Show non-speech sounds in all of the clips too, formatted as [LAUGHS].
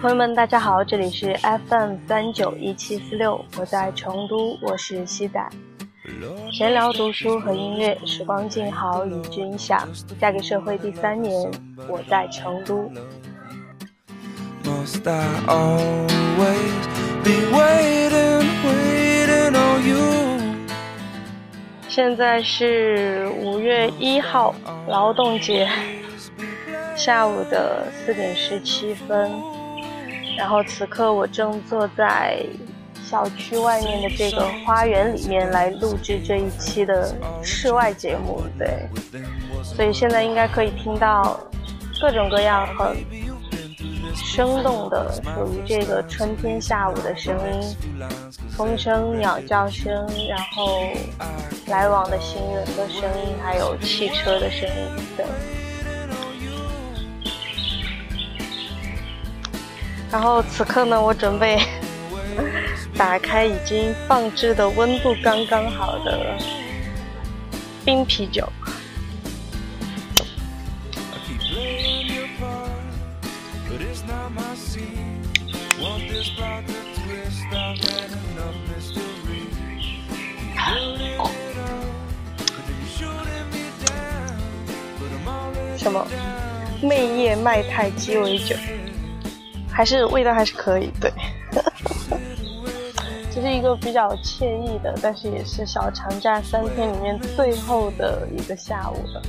朋友们，大家好，这里是 FM 三九一七四六，我在成都，我是西仔。闲聊、读书和音乐，时光静好，与君享。嫁给社会第三年，我在成都。现在是五月一号，劳动节，下午的四点十七分。然后此刻我正坐在小区外面的这个花园里面来录制这一期的室外节目，对。所以现在应该可以听到各种各样很生动的属于这个春天下午的声音，风声、鸟叫声，然后。来往的行人的声音，还有汽车的声音等。然后此刻呢，我准备 [LAUGHS] 打开已经放置的温度刚刚好的冰啤酒。什么？魅叶麦太鸡尾酒，还是味道还是可以，对。[LAUGHS] 这是一个比较惬意的，但是也是小长假三天里面最后的一个下午了，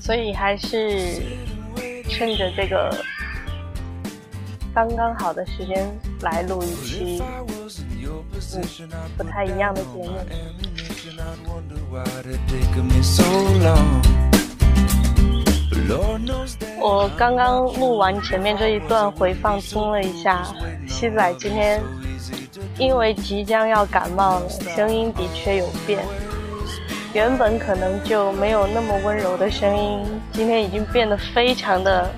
所以还是趁着这个刚刚好的时间来录一期，嗯，不太一样的节目。我刚刚录完前面这一段回放，听了一下，西仔今天因为即将要感冒了，声音的确有变。原本可能就没有那么温柔的声音，今天已经变得非常的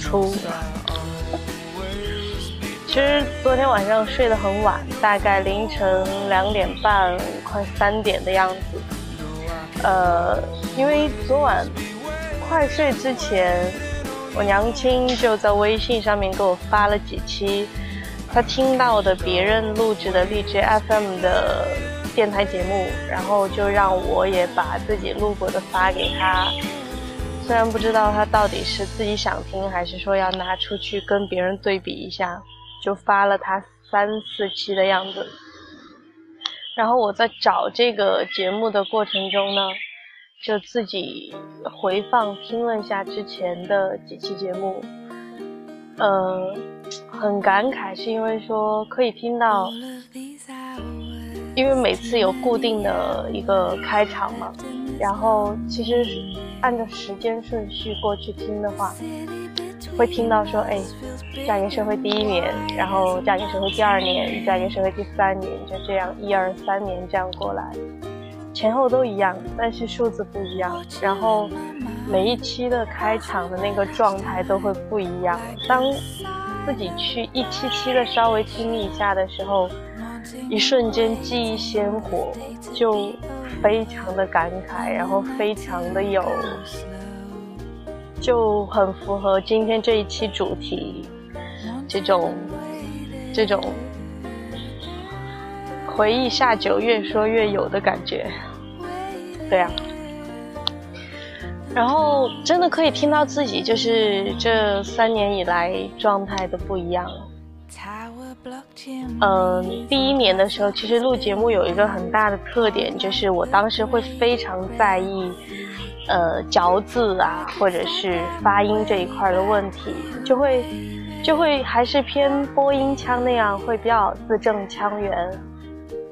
粗。其实昨天晚上睡得很晚，大概凌晨两点半快三点的样子。呃，因为昨晚。快睡之前，我娘亲就在微信上面给我发了几期她听到的别人录制的荔枝 FM 的电台节目，然后就让我也把自己录过的发给她。虽然不知道她到底是自己想听，还是说要拿出去跟别人对比一下，就发了她三四期的样子。然后我在找这个节目的过程中呢。就自己回放听了一下之前的几期节目，呃，很感慨，是因为说可以听到，因为每次有固定的一个开场嘛，然后其实按照时间顺序过去听的话，会听到说，哎，嫁给社会第一年，然后嫁给社会第二年，嫁给社会第三年，就这样一二三年这样过来。前后都一样，但是数字不一样。然后每一期的开场的那个状态都会不一样。当自己去一期期的稍微听一下的时候，一瞬间记忆鲜活，就非常的感慨，然后非常的有，就很符合今天这一期主题，这种这种回忆下酒越说越有的感觉。对呀，然后真的可以听到自己就是这三年以来状态的不一样。嗯，第一年的时候，其实录节目有一个很大的特点，就是我当时会非常在意，呃，嚼字啊，或者是发音这一块的问题，就会就会还是偏播音腔那样，会比较字正腔圆，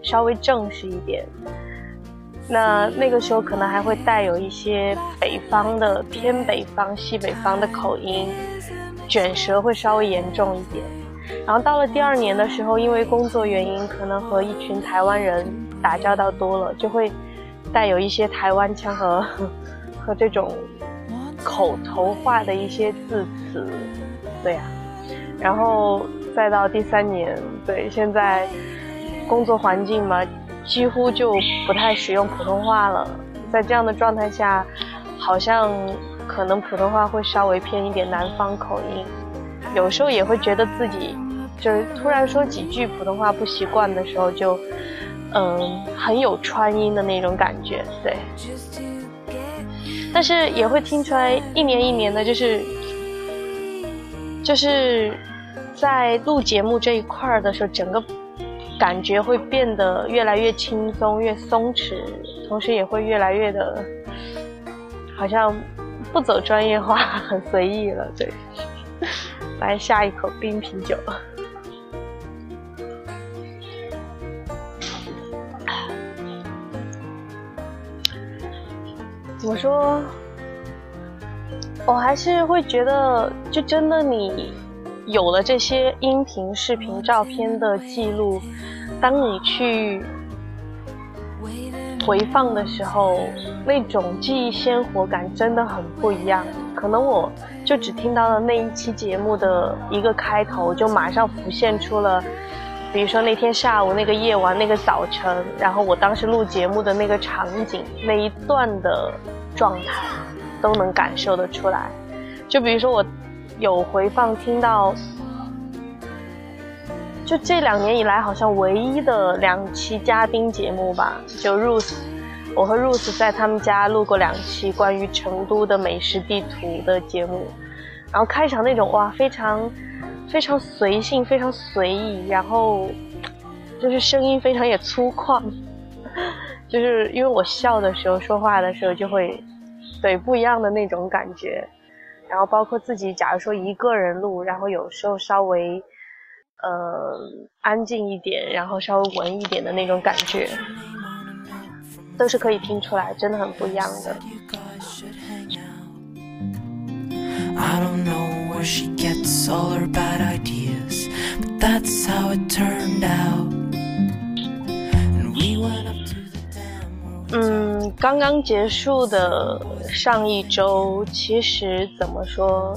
稍微正式一点。那那个时候可能还会带有一些北方的偏北方、西北方的口音，卷舌会稍微严重一点。然后到了第二年的时候，因为工作原因，可能和一群台湾人打交道多了，就会带有一些台湾腔和 [LAUGHS] 和这种口头化的一些字词，对呀。然后再到第三年，对，现在工作环境嘛。几乎就不太使用普通话了，在这样的状态下，好像可能普通话会稍微偏一点南方口音，有时候也会觉得自己就是突然说几句普通话不习惯的时候，就嗯很有川音的那种感觉，对。但是也会听出来一年一年的，就是就是在录节目这一块儿的时候，整个感觉会变得越来越轻松、越松弛，同时也会越来越的。好像不走专业化，很随意了。对，来下一口冰啤酒。怎么说？我还是会觉得，就真的你有了这些音频、视频、照片的记录，当你去。回放的时候，那种记忆鲜活感真的很不一样。可能我就只听到了那一期节目的一个开头，就马上浮现出了，比如说那天下午、那个夜晚、那个早晨，然后我当时录节目的那个场景、那一段的状态，都能感受得出来。就比如说我有回放听到。就这两年以来，好像唯一的两期嘉宾节目吧，就 Rose，我和 Rose 在他们家录过两期关于成都的美食地图的节目，然后开场那种哇，非常非常随性，非常随意，然后就是声音非常也粗犷，[LAUGHS] 就是因为我笑的时候说话的时候就会对不一样的那种感觉，然后包括自己假如说一个人录，然后有时候稍微。呃，安静一点，然后稍微文一点的那种感觉，都是可以听出来，真的很不一样的。嗯，刚刚结束的上一周，其实怎么说，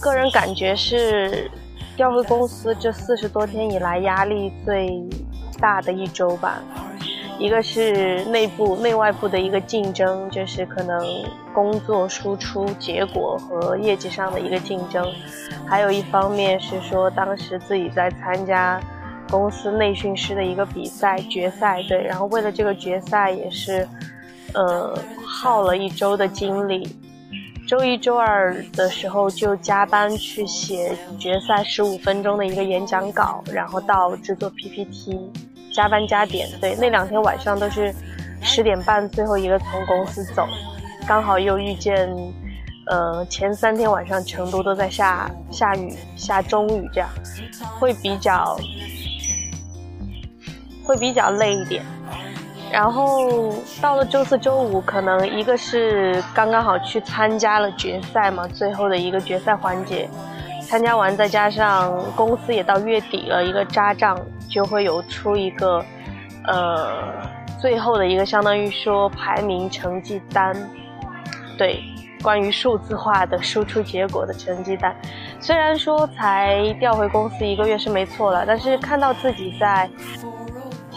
个人感觉是。调回公司这四十多天以来压力最大的一周吧，一个是内部内外部的一个竞争，就是可能工作输出结果和业绩上的一个竞争，还有一方面是说当时自己在参加公司内训师的一个比赛决赛，对，然后为了这个决赛也是，呃，耗了一周的精力。周一、周二的时候就加班去写决赛十五分钟的一个演讲稿，然后到制作 PPT，加班加点。对，那两天晚上都是十点半最后一个从公司走，刚好又遇见，呃，前三天晚上成都都在下下雨，下中雨，这样会比较会比较累一点。然后到了周四周五，可能一个是刚刚好去参加了决赛嘛，最后的一个决赛环节，参加完再加上公司也到月底了，一个扎账就会有出一个，呃，最后的一个相当于说排名成绩单，对，关于数字化的输出结果的成绩单，虽然说才调回公司一个月是没错了，但是看到自己在。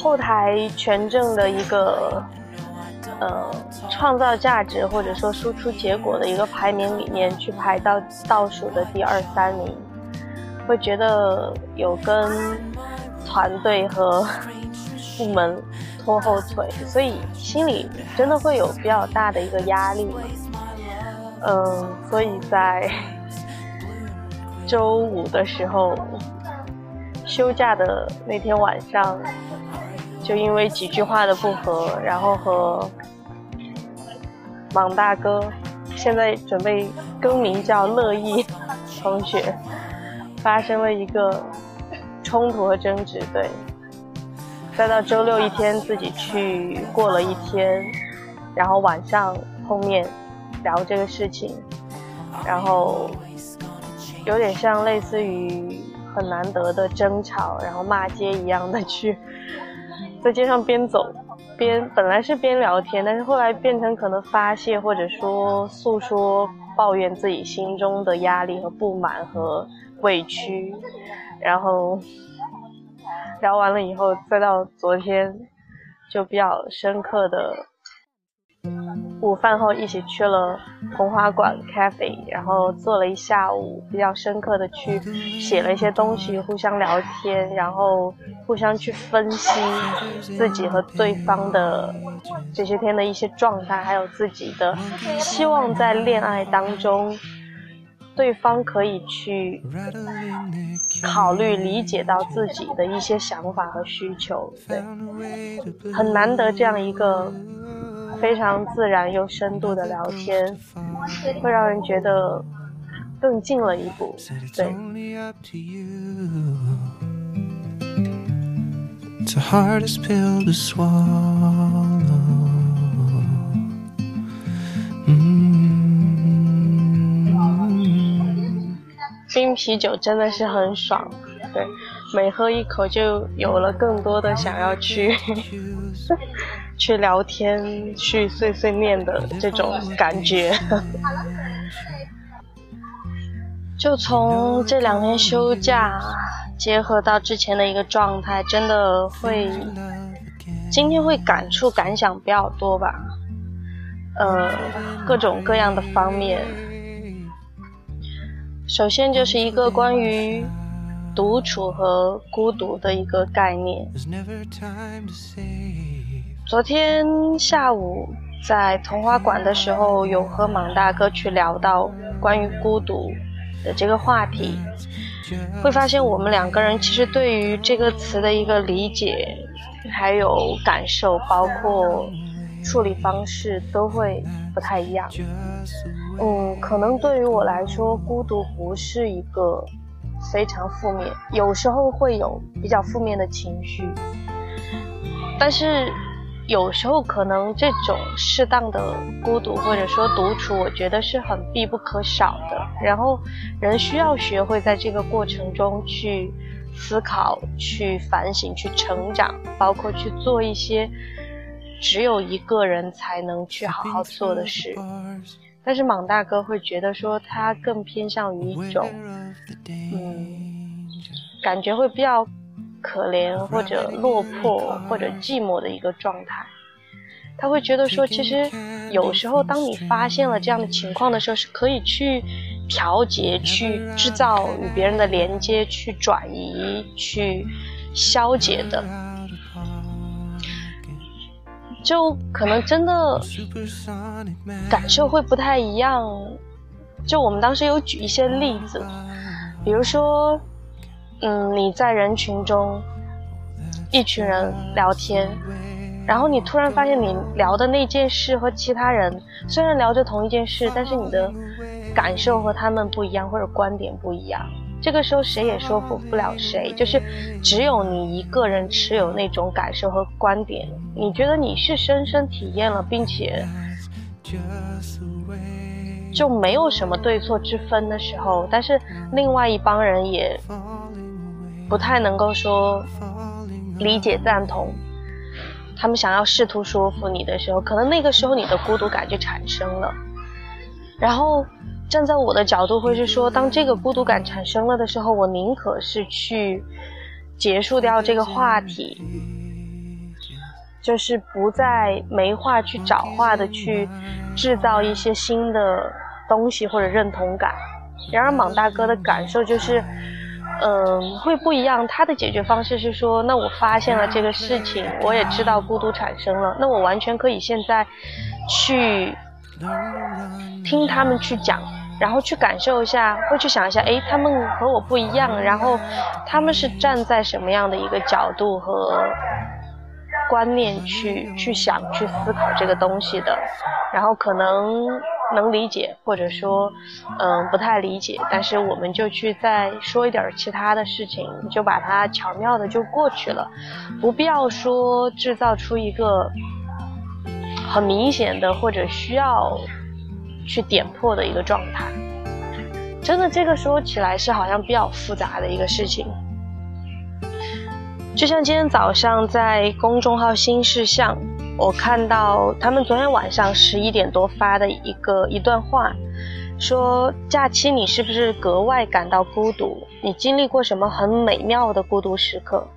后台权证的一个呃创造价值或者说输出结果的一个排名里面去排到倒数的第二三名，会觉得有跟团队和部门拖后腿，所以心里真的会有比较大的一个压力。嗯，所以在周五的时候休假的那天晚上。就因为几句话的不合，然后和莽大哥，现在准备更名叫乐意同学，发生了一个冲突和争执。对，再到周六一天自己去过了一天，然后晚上碰面聊这个事情，然后有点像类似于很难得的争吵，然后骂街一样的去。在街上边走边，本来是边聊天，但是后来变成可能发泄或者说诉说、抱怨自己心中的压力和不满和委屈，然后聊完了以后，再到昨天，就比较深刻的午饭后一起去了红花馆 cafe，然后坐了一下午，比较深刻的去写了一些东西，互相聊天，然后互相去分析自己和对方的这些天的一些状态，还有自己的希望在恋爱当中。对方可以去考虑、理解到自己的一些想法和需求，对，很难得这样一个非常自然又深度的聊天，会让人觉得更近了一步，对。冰啤酒真的是很爽，对，每喝一口就有了更多的想要去去聊天、去碎碎念的这种感觉。就从这两天休假结合到之前的一个状态，真的会今天会感触感想比较多吧，呃，各种各样的方面。首先就是一个关于独处和孤独的一个概念。昨天下午在童话馆的时候，有和莽大哥去聊到关于孤独的这个话题，会发现我们两个人其实对于这个词的一个理解，还有感受，包括处理方式，都会不太一样。嗯，可能对于我来说，孤独不是一个非常负面，有时候会有比较负面的情绪，但是有时候可能这种适当的孤独或者说独处，我觉得是很必不可少的。然后人需要学会在这个过程中去思考、去反省、去成长，包括去做一些只有一个人才能去好好做的事。但是莽大哥会觉得说他更偏向于一种，嗯，感觉会比较可怜或者落魄或者寂寞的一个状态。他会觉得说，其实有时候当你发现了这样的情况的时候，是可以去调节、去制造与别人的连接、去转移、去消解的。就可能真的感受会不太一样。就我们当时有举一些例子，比如说，嗯，你在人群中，一群人聊天，然后你突然发现你聊的那件事和其他人虽然聊着同一件事，但是你的感受和他们不一样，或者观点不一样。这个时候谁也说服不了谁，就是只有你一个人持有那种感受和观点，你觉得你是深深体验了，并且就没有什么对错之分的时候，但是另外一帮人也不太能够说理解赞同，他们想要试图说服你的时候，可能那个时候你的孤独感就产生了，然后。站在我的角度，会是说，当这个孤独感产生了的时候，我宁可是去结束掉这个话题，就是不再没话去找话的去制造一些新的东西或者认同感。然而，莽大哥的感受就是，嗯，会不一样。他的解决方式是说，那我发现了这个事情，我也知道孤独产生了，那我完全可以现在去听他们去讲。然后去感受一下，会去想一下，哎，他们和我不一样，然后他们是站在什么样的一个角度和观念去去想、去思考这个东西的，然后可能能理解，或者说，嗯，不太理解，但是我们就去再说一点其他的事情，就把它巧妙的就过去了，不必要说制造出一个很明显的或者需要。去点破的一个状态，真的这个说起来是好像比较复杂的一个事情。就像今天早上在公众号新事项，我看到他们昨天晚上十一点多发的一个一段话，说假期你是不是格外感到孤独？你经历过什么很美妙的孤独时刻？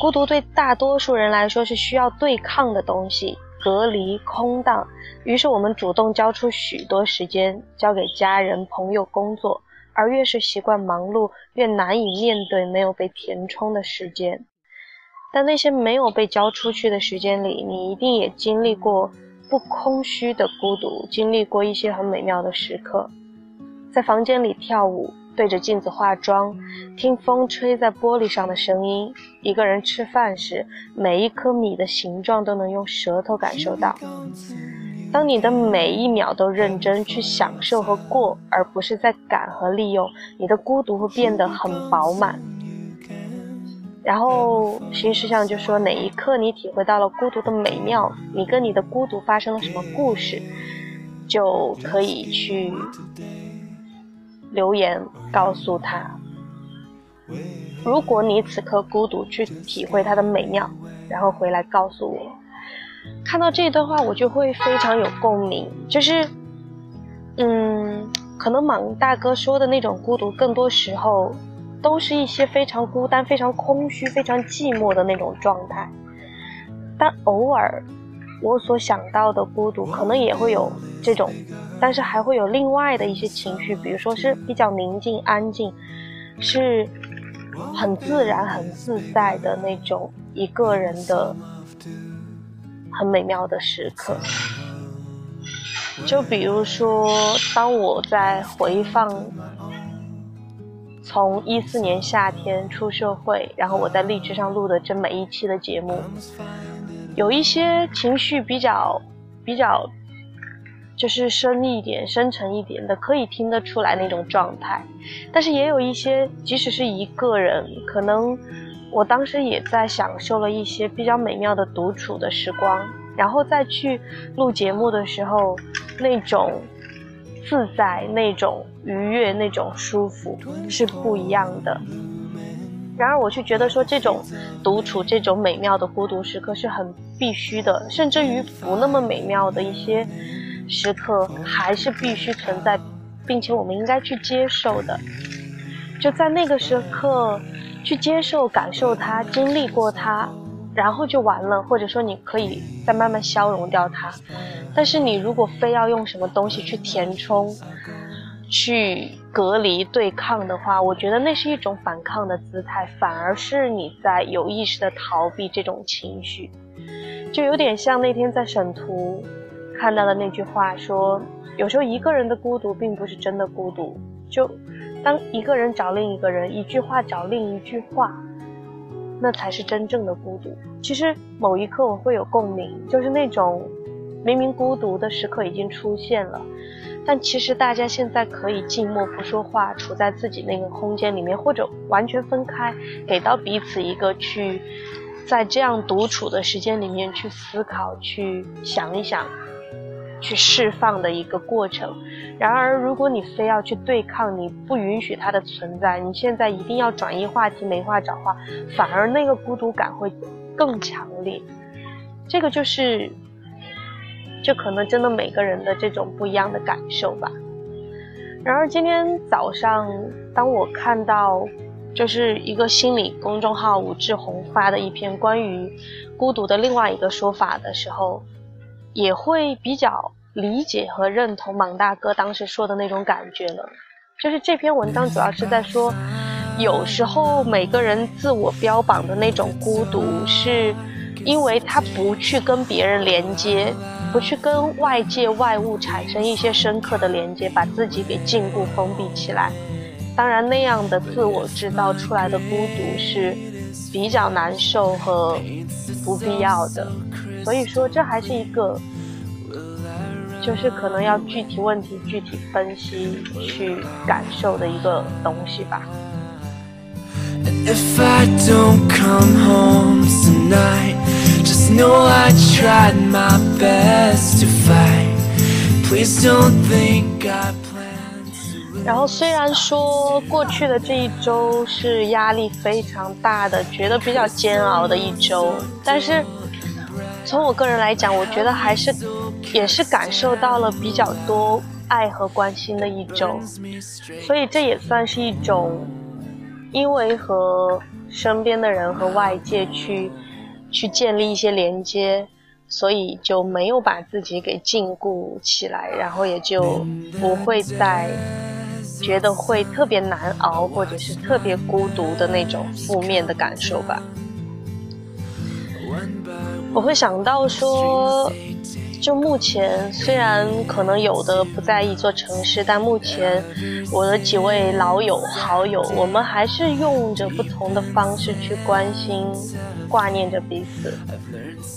孤独对大多数人来说是需要对抗的东西。隔离、空荡。于是我们主动交出许多时间，交给家人、朋友、工作。而越是习惯忙碌，越难以面对没有被填充的时间。但那些没有被交出去的时间里，你一定也经历过不空虚的孤独，经历过一些很美妙的时刻，在房间里跳舞，对着镜子化妆，听风吹在玻璃上的声音。一个人吃饭时，每一颗米的形状都能用舌头感受到。当你的每一秒都认真去享受和过，而不是在赶和利用，你的孤独会变得很饱满。然后新事项就说哪一刻你体会到了孤独的美妙，你跟你的孤独发生了什么故事，就可以去留言告诉他。如果你此刻孤独，去体会它的美妙，然后回来告诉我。看到这段话，我就会非常有共鸣。就是，嗯，可能莽大哥说的那种孤独，更多时候都是一些非常孤单、非常空虚、非常寂寞的那种状态。但偶尔，我所想到的孤独，可能也会有这种，但是还会有另外的一些情绪，比如说是比较宁静、安静，是很自然、很自在的那种一个人的。很美妙的时刻，就比如说，当我在回放从一四年夏天出社会，然后我在荔枝上录的这每一期的节目，有一些情绪比较比较，就是深一点、深沉一点的，可以听得出来那种状态，但是也有一些，即使是一个人，可能。我当时也在享受了一些比较美妙的独处的时光，然后再去录节目的时候，那种自在、那种愉悦、那种舒服是不一样的。然而，我却觉得说这种独处、这种美妙的孤独时刻是很必须的，甚至于不那么美妙的一些时刻还是必须存在，并且我们应该去接受的。就在那个时刻。去接受、感受它，经历过它，然后就完了，或者说你可以再慢慢消融掉它。但是你如果非要用什么东西去填充、去隔离、对抗的话，我觉得那是一种反抗的姿态，反而是你在有意识的逃避这种情绪，就有点像那天在省图看到的那句话，说有时候一个人的孤独并不是真的孤独，就。当一个人找另一个人，一句话找另一句话，那才是真正的孤独。其实某一刻我会有共鸣，就是那种明明孤独的时刻已经出现了，但其实大家现在可以静默不说话，处在自己那个空间里面，或者完全分开，给到彼此一个去在这样独处的时间里面去思考、去想一想。去释放的一个过程。然而，如果你非要去对抗，你不允许它的存在，你现在一定要转移话题，没话找话，反而那个孤独感会更强烈。这个就是，这可能真的每个人的这种不一样的感受吧。然而今天早上，当我看到就是一个心理公众号武志红发的一篇关于孤独的另外一个说法的时候。也会比较理解和认同莽大哥当时说的那种感觉了，就是这篇文章主要是在说，有时候每个人自我标榜的那种孤独，是因为他不去跟别人连接，不去跟外界外物产生一些深刻的连接，把自己给禁锢封闭起来。当然，那样的自我制造出来的孤独是比较难受和不必要的。所以说，这还是一个，就是可能要具体问题具体分析去感受的一个东西吧。No i tried my best to find please don't think i plan 然后虽然说过去的这一周是压力非常大的，觉得比较煎熬的一周，但是。从我个人来讲，我觉得还是也是感受到了比较多爱和关心的一周，所以这也算是一种，因为和身边的人和外界去去建立一些连接，所以就没有把自己给禁锢起来，然后也就不会再觉得会特别难熬，或者是特别孤独的那种负面的感受吧。我会想到说。就目前，虽然可能有的不在一座城市，但目前我的几位老友好友，我们还是用着不同的方式去关心、挂念着彼此。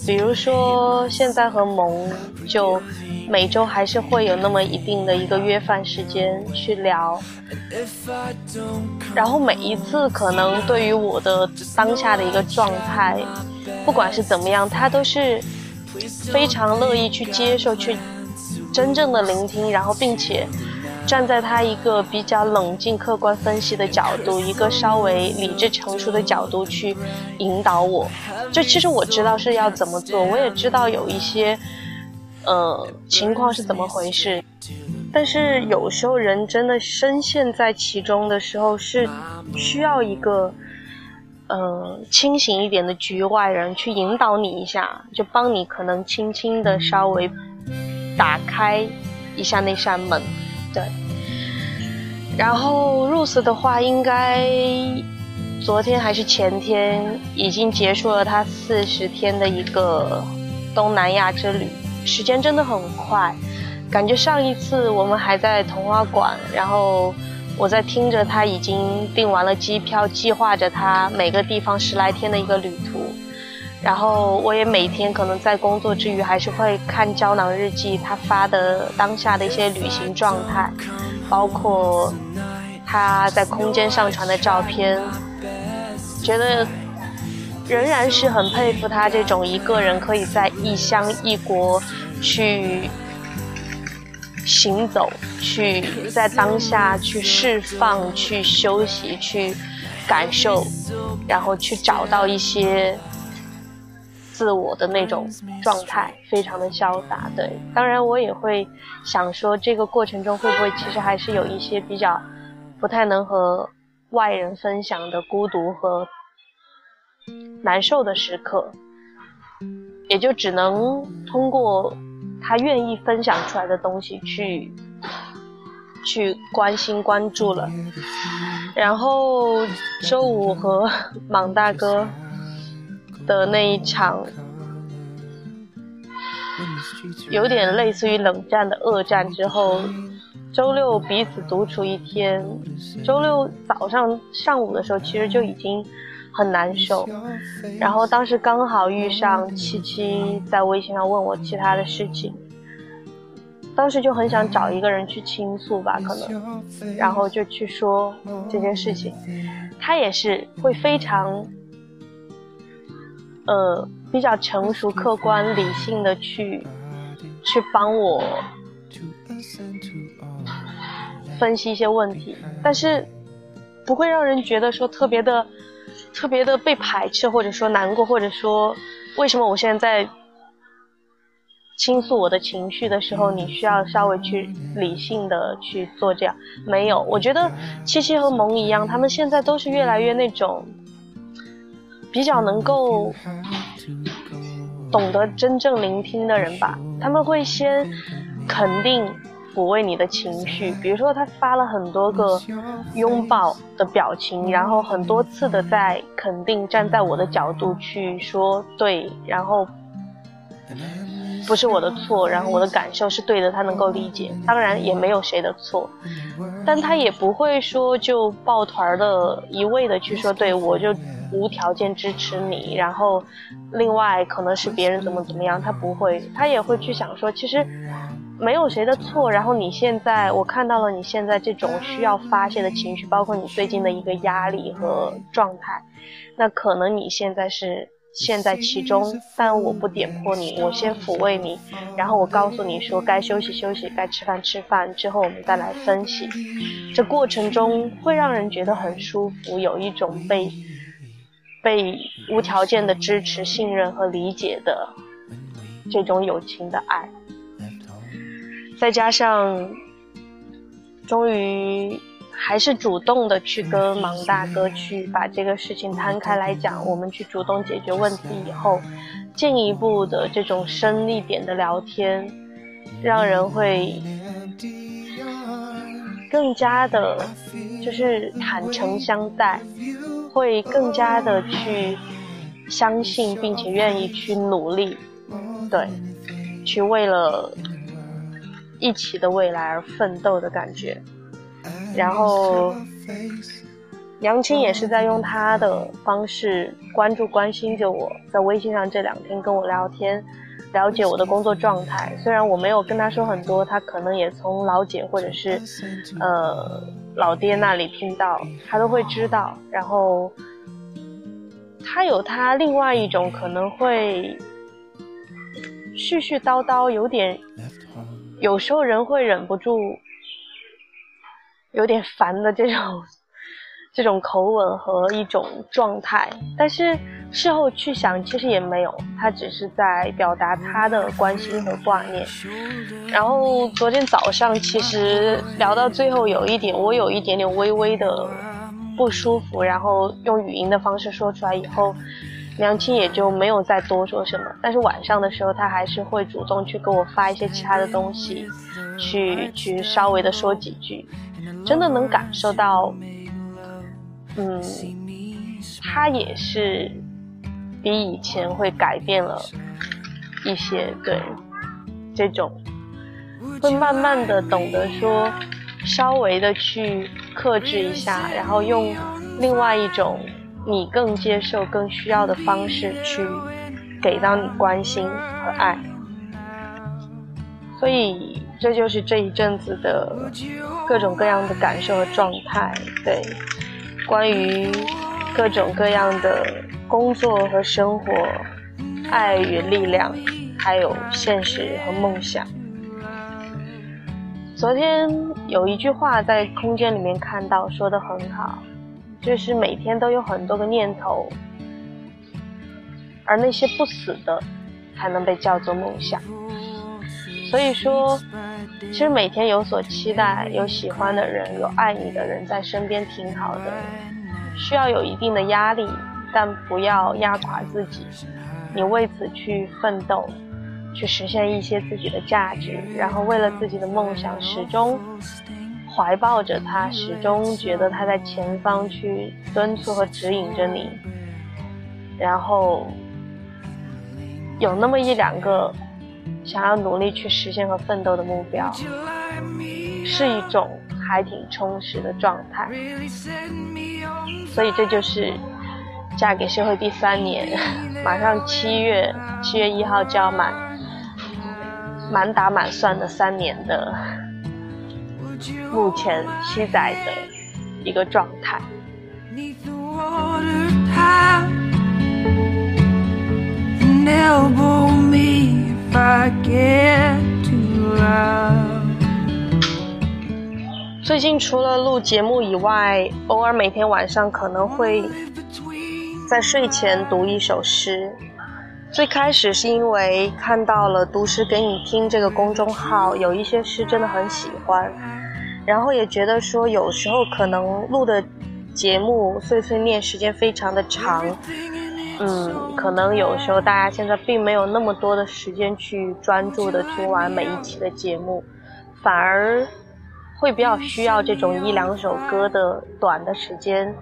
比如说，现在和萌就每周还是会有那么一定的一个约饭时间去聊，然后每一次可能对于我的当下的一个状态，不管是怎么样，他都是。非常乐意去接受，去真正的聆听，然后并且站在他一个比较冷静、客观分析的角度，一个稍微理智成熟的角度去引导我。就其实我知道是要怎么做，我也知道有一些呃情况是怎么回事，但是有时候人真的深陷在其中的时候，是需要一个。嗯，清醒一点的局外人去引导你一下，就帮你可能轻轻的稍微打开一下那扇门，对。然后 Rose 的话，应该昨天还是前天已经结束了他四十天的一个东南亚之旅，时间真的很快，感觉上一次我们还在童话馆，然后。我在听着他已经订完了机票，计划着他每个地方十来天的一个旅途，然后我也每天可能在工作之余还是会看胶囊日记，他发的当下的一些旅行状态，包括他在空间上传的照片，觉得仍然是很佩服他这种一个人可以在异乡异国去。行走，去在当下去释放，去休息，去感受，然后去找到一些自我的那种状态，非常的潇洒。对，当然我也会想说，这个过程中会不会其实还是有一些比较不太能和外人分享的孤独和难受的时刻，也就只能通过。他愿意分享出来的东西，去去关心关注了。然后周五和莽大哥的那一场，有点类似于冷战的恶战之后，周六彼此独处一天。周六早上上午的时候，其实就已经。很难受，然后当时刚好遇上七七在微信上问我其他的事情，当时就很想找一个人去倾诉吧，可能，然后就去说这件事情，他也是会非常，呃，比较成熟、客观、理性的去去帮我分析一些问题，但是不会让人觉得说特别的。特别的被排斥，或者说难过，或者说为什么我现在在倾诉我的情绪的时候，你需要稍微去理性的去做这样？没有，我觉得七七和萌一样，他们现在都是越来越那种比较能够懂得真正聆听的人吧。他们会先肯定。抚慰你的情绪，比如说他发了很多个拥抱的表情，然后很多次的在肯定站在我的角度去说对，然后不是我的错，然后我的感受是对的，他能够理解，当然也没有谁的错，但他也不会说就抱团的一味的去说对我就无条件支持你，然后另外可能是别人怎么怎么样，他不会，他也会去想说其实。没有谁的错，然后你现在我看到了你现在这种需要发泄的情绪，包括你最近的一个压力和状态，那可能你现在是陷在其中，但我不点破你，我先抚慰你，然后我告诉你说该休息休息，该吃饭吃饭，之后我们再来分析。这过程中会让人觉得很舒服，有一种被被无条件的支持、信任和理解的这种友情的爱。再加上，终于还是主动的去跟芒大哥去把这个事情摊开来讲，我们去主动解决问题以后，进一步的这种深一点的聊天，让人会更加的，就是坦诚相待，会更加的去相信，并且愿意去努力，对，去为了一起的未来而奋斗的感觉，然后。杨青也是在用他的方式关注、关心着我，在微信上这两天跟我聊天，了解我的工作状态。虽然我没有跟他说很多，他可能也从老姐或者是，呃，老爹那里听到，他都会知道。然后，他有他另外一种可能会絮絮叨叨，有点，有时候人会忍不住，有点烦的这种。[LAUGHS] 这种口吻和一种状态，但是事后去想，其实也没有，他只是在表达他的关心和挂念。然后昨天早上，其实聊到最后，有一点我有一点点微微的不舒服，然后用语音的方式说出来以后，娘亲也就没有再多说什么。但是晚上的时候，他还是会主动去给我发一些其他的东西，去去稍微的说几句，真的能感受到。嗯，他也是比以前会改变了一些，对，这种会慢慢的懂得说，稍微的去克制一下，然后用另外一种你更接受、更需要的方式去给到你关心和爱，所以这就是这一阵子的各种各样的感受和状态，对。关于各种各样的工作和生活，爱与力量，还有现实和梦想。昨天有一句话在空间里面看到，说的很好，就是每天都有很多个念头，而那些不死的，才能被叫做梦想。所以说，其实每天有所期待，有喜欢的人，有爱你的人在身边，挺好的。需要有一定的压力，但不要压垮自己。你为此去奋斗，去实现一些自己的价值，然后为了自己的梦想，始终怀抱着他，始终觉得他在前方去敦促和指引着你。然后有那么一两个想要努力去实现和奋斗的目标，是一种。还挺充实的状态，所以这就是嫁给社会第三年，[LAUGHS] 马上七月七月一号就要满满打满算的三年的目前七仔的一个状态。最近除了录节目以外，偶尔每天晚上可能会在睡前读一首诗。最开始是因为看到了“读诗给你听”这个公众号，有一些诗真的很喜欢，然后也觉得说有时候可能录的节目碎碎念时间非常的长，嗯，可能有时候大家现在并没有那么多的时间去专注的听完每一期的节目，反而。会比较需要这种一两首歌的短的时间，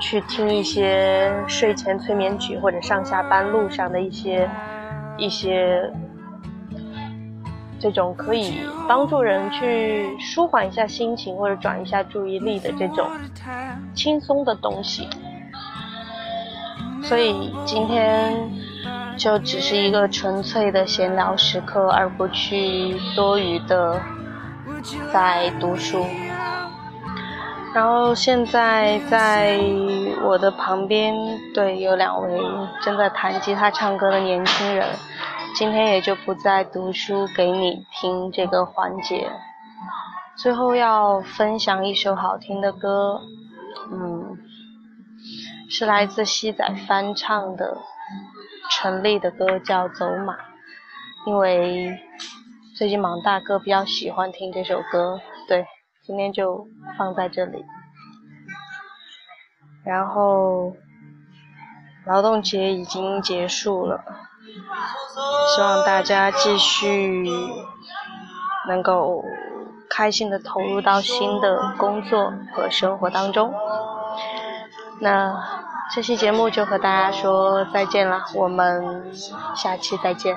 去听一些睡前催眠曲或者上下班路上的一些一些这种可以帮助人去舒缓一下心情或者转一下注意力的这种轻松的东西。所以今天就只是一个纯粹的闲聊时刻，而不去多余的。在读书，然后现在在我的旁边，对，有两位正在弹吉他唱歌的年轻人。今天也就不再读书给你听这个环节。最后要分享一首好听的歌，嗯，是来自西仔翻唱的陈粒的歌，叫《走马》，因为。最近芒大哥比较喜欢听这首歌，对，今天就放在这里。然后劳动节已经结束了，希望大家继续能够开心的投入到新的工作和生活当中。那这期节目就和大家说再见了，我们下期再见。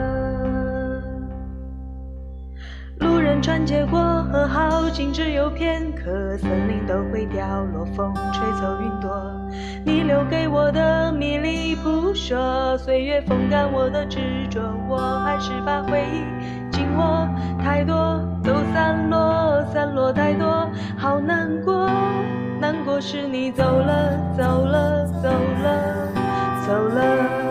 人穿街过河，好景只有片刻，森林都会掉落，风吹走云朵。你留给我的迷离扑朔，岁月风干我的执着，我还是把回忆紧握。太多都散落，散落太多，好难过，难过是你走了，走了，走了，走了。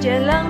之间